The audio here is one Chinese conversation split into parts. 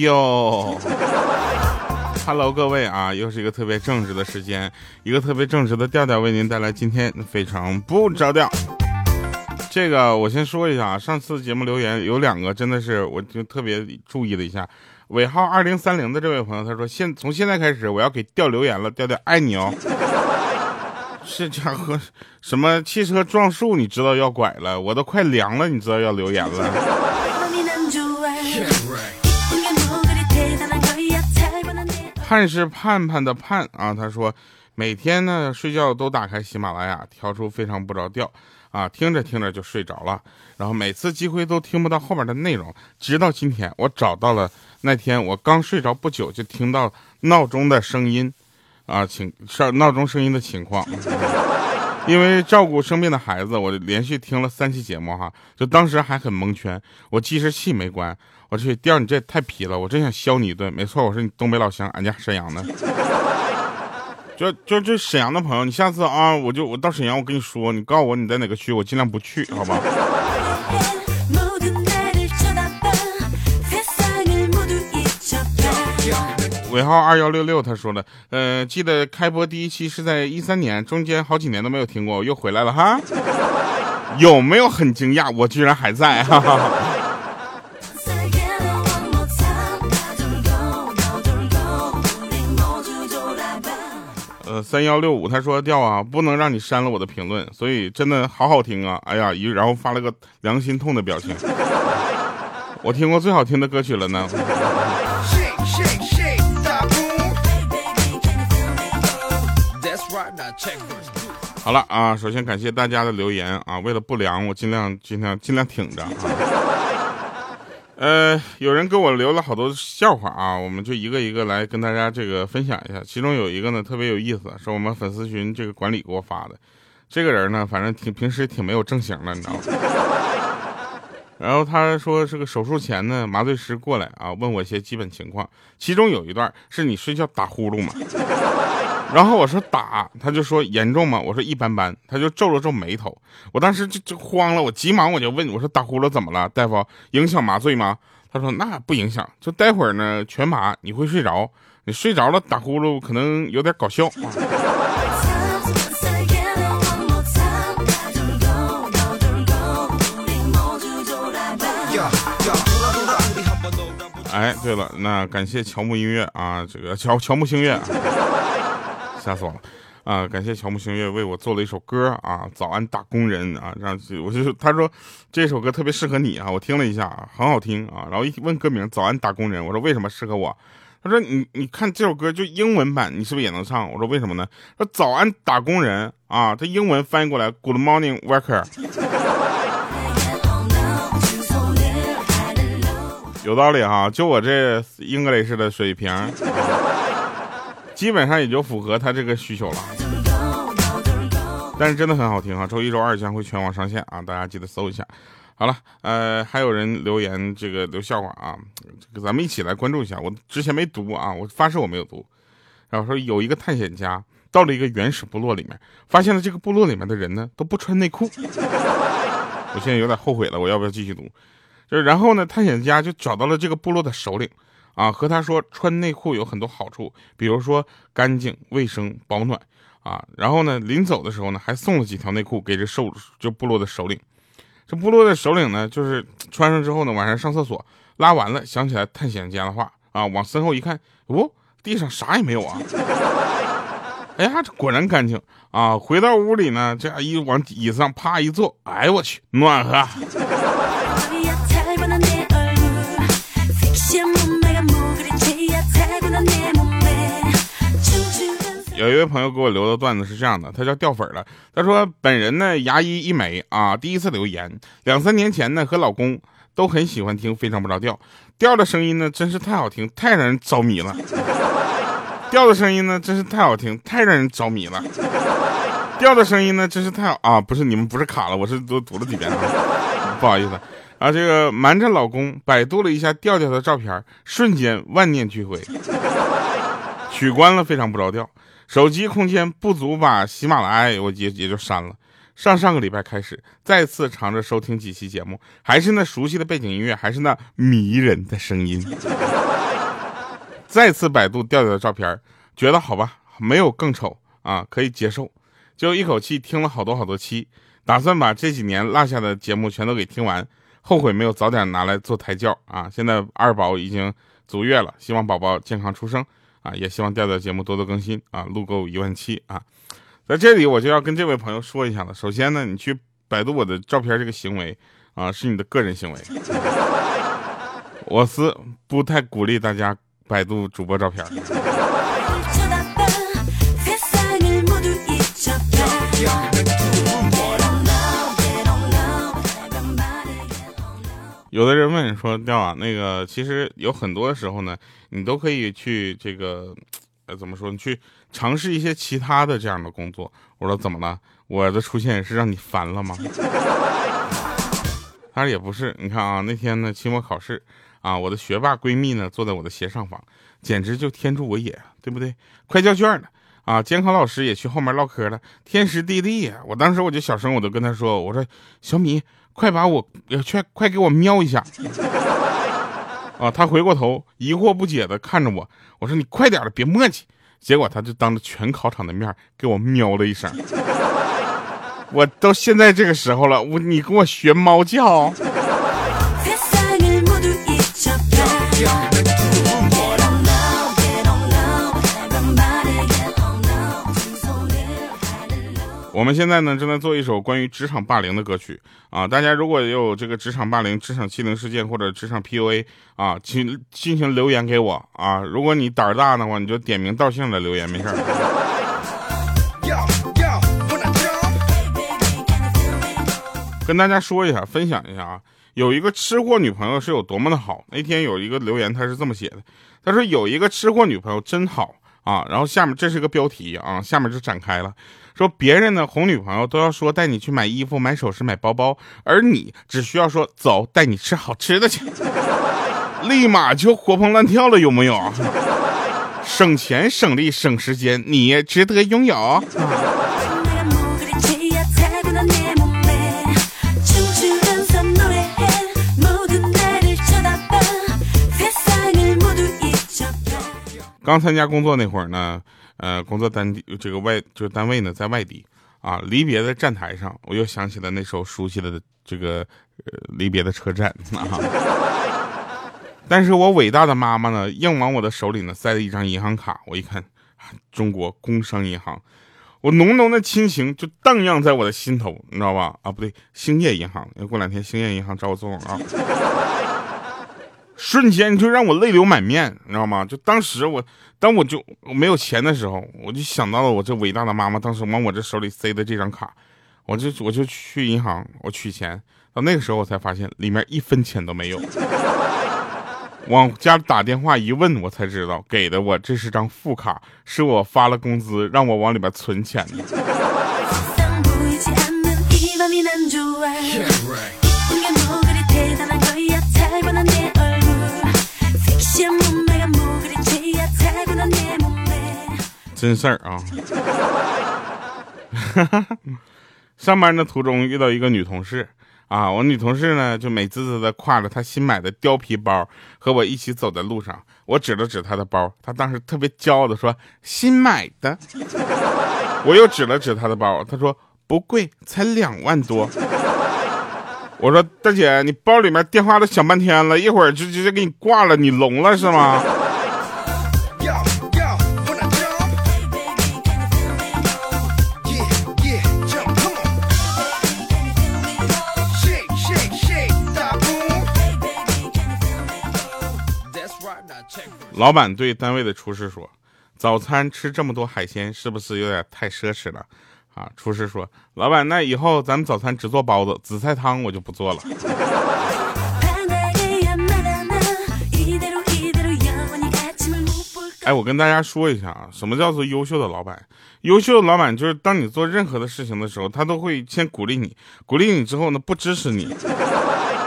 哟。Hello，各位啊，又是一个特别正直的时间，一个特别正直的调调为您带来今天非常不着调。这个我先说一下啊，上次节目留言有两个真的是我就特别注意了一下，尾号二零三零的这位朋友他说现从现在开始我要给调留言了，调调爱你哦。这家伙什么汽车撞树你知道要拐了，我都快凉了你知道要留言了。盼是盼盼的盼啊，他说每天呢睡觉都打开喜马拉雅，调出非常不着调。啊，听着听着就睡着了，然后每次机会都听不到后面的内容，直到今天我找到了那天我刚睡着不久就听到闹钟的声音。啊，情上闹钟声音的情况，因为照顾生病的孩子，我连续听了三期节目哈，就当时还很蒙圈，我计时器没关。我去，调你这也太皮了，我真想削你一顿。没错，我是你东北老乡，俺家沈阳的。就就这沈阳的朋友，你下次啊，我就我到沈阳，我跟你说，你告诉我你在哪个区，我尽量不去，好吧？尾号二幺六六，他说了，呃，记得开播第一期是在一三年，中间好几年都没有听过，我又回来了哈。有没有很惊讶？我居然还在，哈哈。三幺六五，他说掉啊，不能让你删了我的评论，所以真的好好听啊！哎呀，一然后发了个良心痛的表情。我听过最好听的歌曲了呢。好了啊，首先感谢大家的留言啊，为了不凉，我尽量尽量尽量挺着啊。呃，有人给我留了好多笑话啊，我们就一个一个来跟大家这个分享一下。其中有一个呢特别有意思，是我们粉丝群这个管理给我发的。这个人呢，反正挺平时挺没有正形的，你知道吗？然后他说这个手术前呢，麻醉师过来啊，问我一些基本情况，其中有一段是你睡觉打呼噜吗？然后我说打，他就说严重吗？我说一般般，他就皱了皱眉头。我当时就就慌了，我急忙我就问我说打呼噜怎么了，大夫？影响麻醉吗？他说那不影响，就待会儿呢全麻你会睡着，你睡着了打呼噜可能有点搞笑。哎，对了，那感谢乔木音乐啊，这个乔乔木星月。吓死我了，啊！感谢乔木星月为我做了一首歌啊，早安打工人啊，让我就他说这首歌特别适合你啊，我听了一下，很好听啊。然后一问歌名早安打工人，我说为什么适合我？他说你你看这首歌就英文版，你是不是也能唱？我说为什么呢？说早安打工人啊，这英文翻译过来 Good morning worker，有道理哈，就我这 English 的水平。基本上也就符合他这个需求了，但是真的很好听啊！周一、周二将会全网上线啊，大家记得搜一下。好了，呃，还有人留言这个留笑话啊，这个咱们一起来关注一下。我之前没读啊，我发誓我没有读。然后说有一个探险家到了一个原始部落里面，发现了这个部落里面的人呢都不穿内裤。我现在有点后悔了，我要不要继续读？就是然后呢，探险家就找到了这个部落的首领。啊，和他说穿内裤有很多好处，比如说干净、卫生、保暖啊。然后呢，临走的时候呢，还送了几条内裤给这首就部落的首领。这部落的首领呢，就是 穿上之后呢，晚上上厕所拉完了，想起来探险家的话啊，往身后一看，哦，地上啥也没有啊。哎呀，这果然干净啊！回到屋里呢，这样一往椅子上啪一坐，哎我去，暖和。有一位朋友给我留的段子是这样的，他叫掉粉了。他说本人呢牙医一枚啊，第一次留言。两三年前呢和老公都很喜欢听非常不着调，调的声音呢真是太好听，太让人着迷了。调的声音呢真是太好听，太让人着迷了。调的声音呢真是太好啊，不是你们不是卡了，我是都读了几遍啊，不好意思啊。这个瞒着老公百度了一下调调的照片，瞬间万念俱灰，取关了非常不着调。手机空间不足，把喜马拉雅我也也就删了。上上个礼拜开始，再次尝着收听几期节目，还是那熟悉的背景音乐，还是那迷人的声音。再次百度调调的照片，觉得好吧，没有更丑啊，可以接受，就一口气听了好多好多期，打算把这几年落下的节目全都给听完，后悔没有早点拿来做胎教啊！现在二宝已经足月了，希望宝宝健康出生啊，也希望调调节目多多更新啊，录够一万七啊！在这里我就要跟这位朋友说一下了，首先呢，你去百度我的照片这个行为啊，是你的个人行为。我是不太鼓励大家百度主播照片。有的人问说：“调啊，那个其实有很多时候呢，你都可以去这个，呃，怎么说？你去尝试一些其他的这样的工作。”我说：“怎么了？我的出现是让你烦了吗？”他说：“也不是。你看啊，那天呢，期末考试。”啊，我的学霸闺蜜呢，坐在我的斜上方，简直就天助我也，对不对？快交卷了啊！监考老师也去后面唠嗑了，天时地利呀！我当时我就小声，我都跟他说：“我说小米，快把我快快给我瞄一下。”啊，他回过头，疑惑不解的看着我，我说：“你快点的，别磨叽。”结果他就当着全考场的面给我喵了一声。我到现在这个时候了，我你跟我学猫叫。我们现在呢正在做一首关于职场霸凌的歌曲啊，大家如果有这个职场霸凌、职场欺凌事件或者职场 PUA 啊，请进行留言给我啊。如果你胆儿大的话，你就点名道姓的留言，没事儿。跟大家说一下，分享一下啊，有一个吃货女朋友是有多么的好。那天有一个留言，他是这么写的，他说有一个吃货女朋友真好啊。然后下面这是个标题啊，下面就展开了。说别人的哄女朋友都要说带你去买衣服、买首饰、买包包，而你只需要说走，带你吃好吃的去，立马就活蹦乱跳了，有没有？省钱省力省时间，你值得拥有。刚参加工作那会儿呢。呃，工作单地这个外就是单位呢，在外地啊。离别的站台上，我又想起了那首熟悉的这个呃离别的车站啊。但是我伟大的妈妈呢，硬往我的手里呢塞了一张银行卡。我一看，中国工商银行，我浓浓的亲情就荡漾在我的心头，你知道吧？啊，不对，兴业银行，要过两天兴业银行找我做广告。瞬间就让我泪流满面，你知道吗？就当时我，当我就没有钱的时候，我就想到了我这伟大的妈妈当时往我这手里塞的这张卡，我就我就去银行我取钱，到那个时候我才发现里面一分钱都没有。往家打电话一问，我才知道给的我这是张副卡，是我发了工资让我往里边存钱的。真事儿啊！上班的途中遇到一个女同事啊，我女同事呢就美滋滋的挎着她新买的貂皮包和我一起走在路上。我指了指她的包，她当时特别骄傲的说：“新买的。”我又指了指她的包，她说：“不贵，才两万多。”我说：“大姐，你包里面电话都响半天了，一会儿就直接给你挂了，你聋了是吗？”老板对单位的厨师说：“早餐吃这么多海鲜，是不是有点太奢侈了？”啊，厨师说：“老板，那以后咱们早餐只做包子，紫菜汤我就不做了。”哎，我跟大家说一下啊，什么叫做优秀的老板？优秀的老板就是当你做任何的事情的时候，他都会先鼓励你，鼓励你之后呢，不支持你。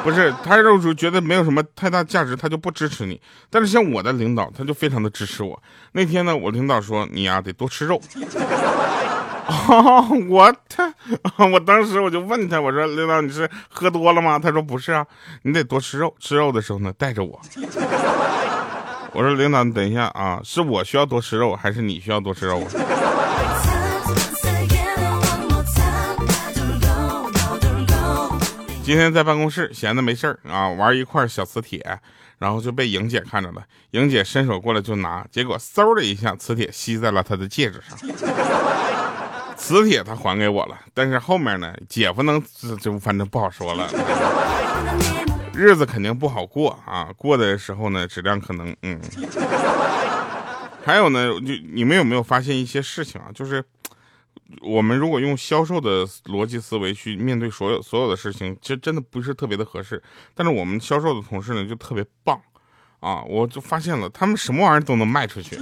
不是，他肉叔觉得没有什么太大价值，他就不支持你。但是像我的领导，他就非常的支持我。那天呢，我领导说你呀得多吃肉。我他，我当时我就问他，我说领导你是喝多了吗？他说不是啊，你得多吃肉，吃肉的时候呢带着我。我说领导，你等一下啊，是我需要多吃肉，还是你需要多吃肉？今天在办公室闲的没事儿啊，玩一块小磁铁，然后就被莹姐看着了。莹姐伸手过来就拿，结果嗖的一下，磁铁吸在了她的戒指上。磁铁她还给我了，但是后面呢，姐夫能就反正不好说了，日子肯定不好过啊。过的时候呢，质量可能嗯。还有呢，就你们有没有发现一些事情啊？就是。我们如果用销售的逻辑思维去面对所有所有的事情，其实真的不是特别的合适。但是我们销售的同事呢，就特别棒，啊，我就发现了，他们什么玩意儿都能卖出去。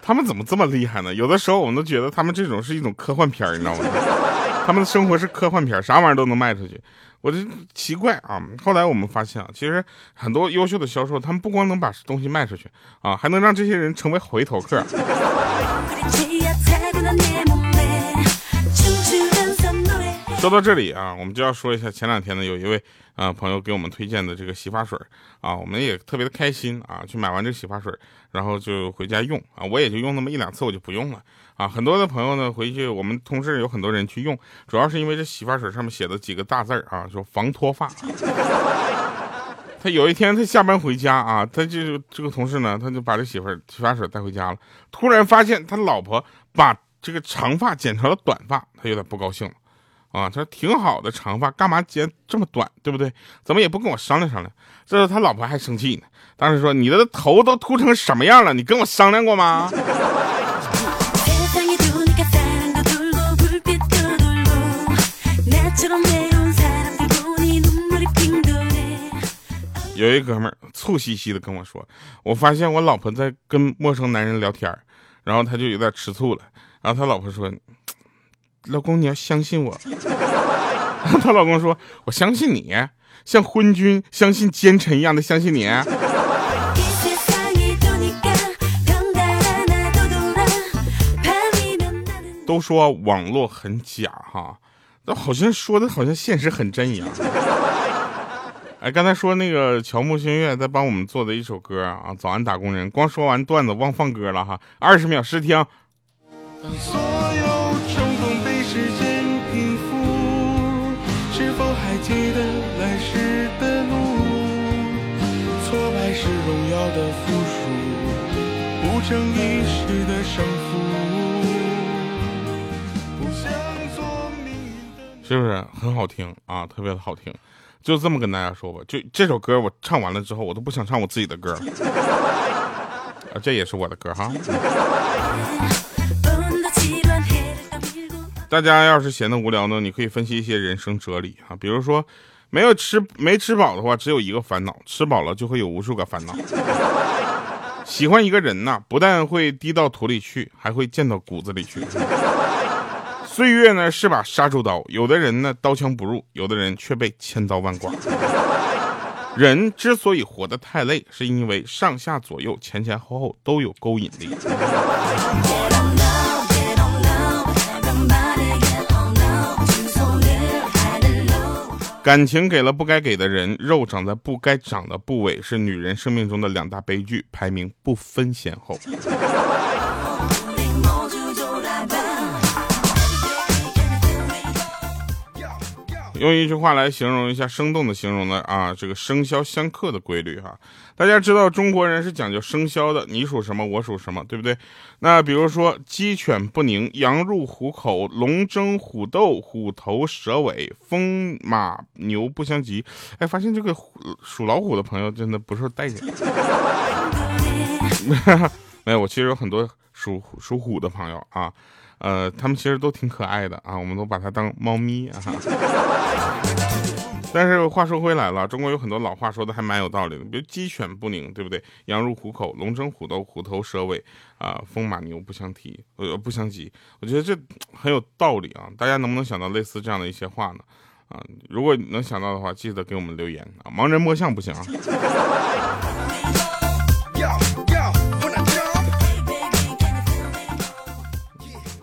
他们怎么这么厉害呢？有的时候我们都觉得他们这种是一种科幻片你知道吗？他们的生活是科幻片啥玩意儿都能卖出去。我就奇怪啊。后来我们发现啊，其实很多优秀的销售，他们不光能把东西卖出去啊，还能让这些人成为回头客。说到这里啊，我们就要说一下前两天呢，有一位啊朋友给我们推荐的这个洗发水啊，我们也特别的开心啊，去买完这个洗发水，然后就回家用啊，我也就用那么一两次，我就不用了啊。很多的朋友呢，回去我们同事有很多人去用，主要是因为这洗发水上面写的几个大字啊，说防脱发。他有一天他下班回家啊，他就这个同事呢，他就把这媳妇洗发水带回家了，突然发现他老婆把这个长发剪成了短发，他有点不高兴了。啊，他说挺好的长发，干嘛剪这么短，对不对？怎么也不跟我商量商量？这时候他老婆还生气呢，当时说：“你的头都秃成什么样了？你跟我商量过吗？”有一哥们儿醋兮兮的跟我说：“我发现我老婆在跟陌生男人聊天然后他就有点吃醋了。然后他老婆说。”老公，你要相信我。她老公说：“我相信你，像昏君相信奸臣一样的相信你。”都说网络很假哈，那好像说的好像现实很真一样。哎，刚才说那个乔木星月在帮我们做的一首歌啊，早安打工人。光说完段子忘放歌了哈，二十秒试听。是否还记得来时的路？挫败是荣耀的附属不是很好听啊？特别的好听，就这么跟大家说吧。就这首歌我唱完了之后，我都不想唱我自己的歌 啊，这也是我的歌哈。大家要是闲得无聊呢，你可以分析一些人生哲理啊，比如说，没有吃没吃饱的话，只有一个烦恼；吃饱了就会有无数个烦恼。喜欢一个人呢，不但会滴到土里去，还会溅到骨子里去。岁月呢是把杀猪刀，有的人呢刀枪不入，有的人却被千刀万剐。人之所以活得太累，是因为上下左右前前后后都有勾引力。感情给了不该给的人，肉长在不该长的部位，是女人生命中的两大悲剧，排名不分先后。用一句话来形容一下，生动的形容呢啊，这个生肖相克的规律哈。大家知道中国人是讲究生肖的，你属什么，我属什么，对不对？那比如说鸡犬不宁，羊入虎口，龙争虎斗，虎头蛇尾，风马牛不相及。哎，发现这个属老虎的朋友真的不是待见。没有，我其实有很多属属虎的朋友啊。呃，他们其实都挺可爱的啊，我们都把它当猫咪啊。但是话说回来了，中国有很多老话说的还蛮有道理的，比如鸡犬不宁，对不对？羊入虎口，龙争虎斗，虎头蛇尾啊，风马牛不相提，呃，不相及。我觉得这很有道理啊，大家能不能想到类似这样的一些话呢？啊，如果能想到的话，记得给我们留言啊。盲人摸象不行啊。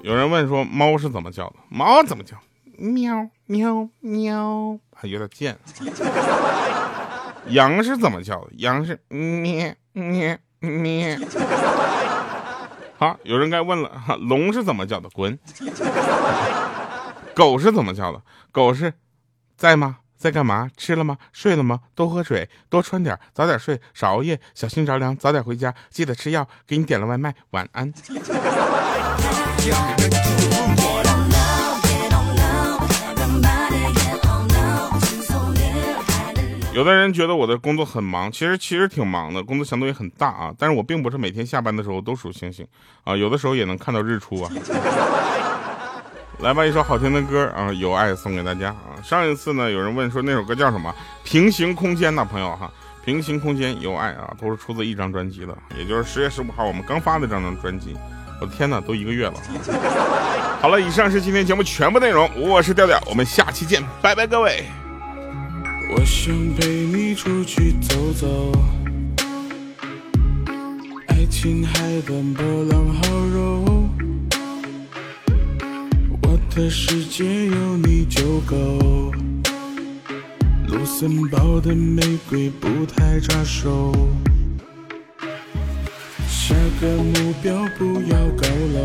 有人问说猫是怎么叫的？猫怎么叫？喵喵喵，还有点贱。羊是怎么叫的？羊是咩咩咩。好，有人该问了，龙是怎么叫的？滚。狗是怎么叫的？狗是在吗？在干嘛？吃了吗？睡了吗？多喝水，多穿点，早点睡，少熬夜，小心着凉，早点回家，记得吃药。给你点了外卖，晚安。有的人觉得我的工作很忙，其实其实挺忙的，工作强度也很大啊。但是我并不是每天下班的时候都数星星啊，有的时候也能看到日出啊。来吧，一首好听的歌啊，有爱送给大家啊。上一次呢，有人问说那首歌叫什么？平行空间呐，朋友哈，平行空间有爱啊，都是出自一张专辑的，也就是十月十五号我们刚发的这张专辑。我的天哪，都一个月了。好了，以上是今天节目全部内容，我是调调，我们下期见，拜拜各位。我想陪你出去走走，爱情海奔波浪好柔，我的世界有你就够。卢森堡的玫瑰不太扎手，下个目标不要高楼，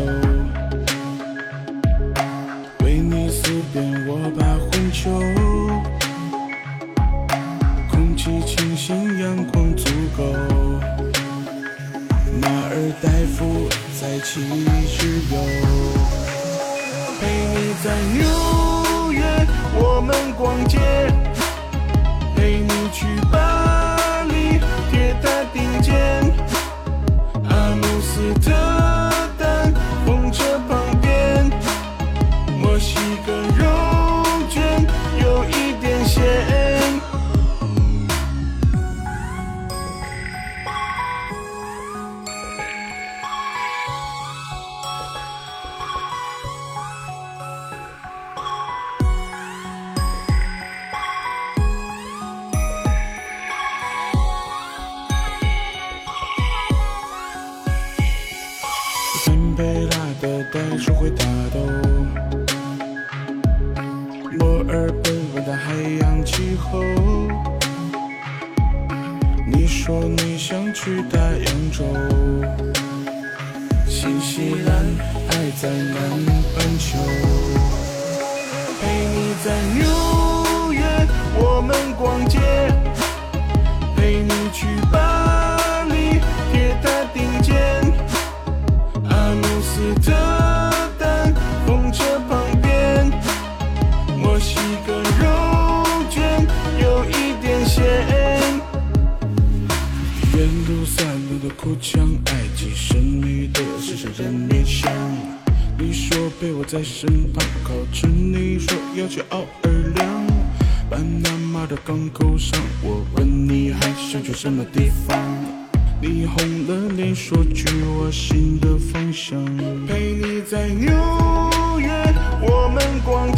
然爱在南半球。陪你在纽约，我们逛街，陪你去巴黎铁塔顶尖，阿姆斯特丹风车旁边，墨西哥肉卷有一点咸，沿路散落的哭腔。秘的是谁人面像？你说陪我在身旁，靠着你说要去奥尔良，巴拿马的港口上，我问你还想去什么地方？你红了脸说去我心的方向，陪你在纽约我们逛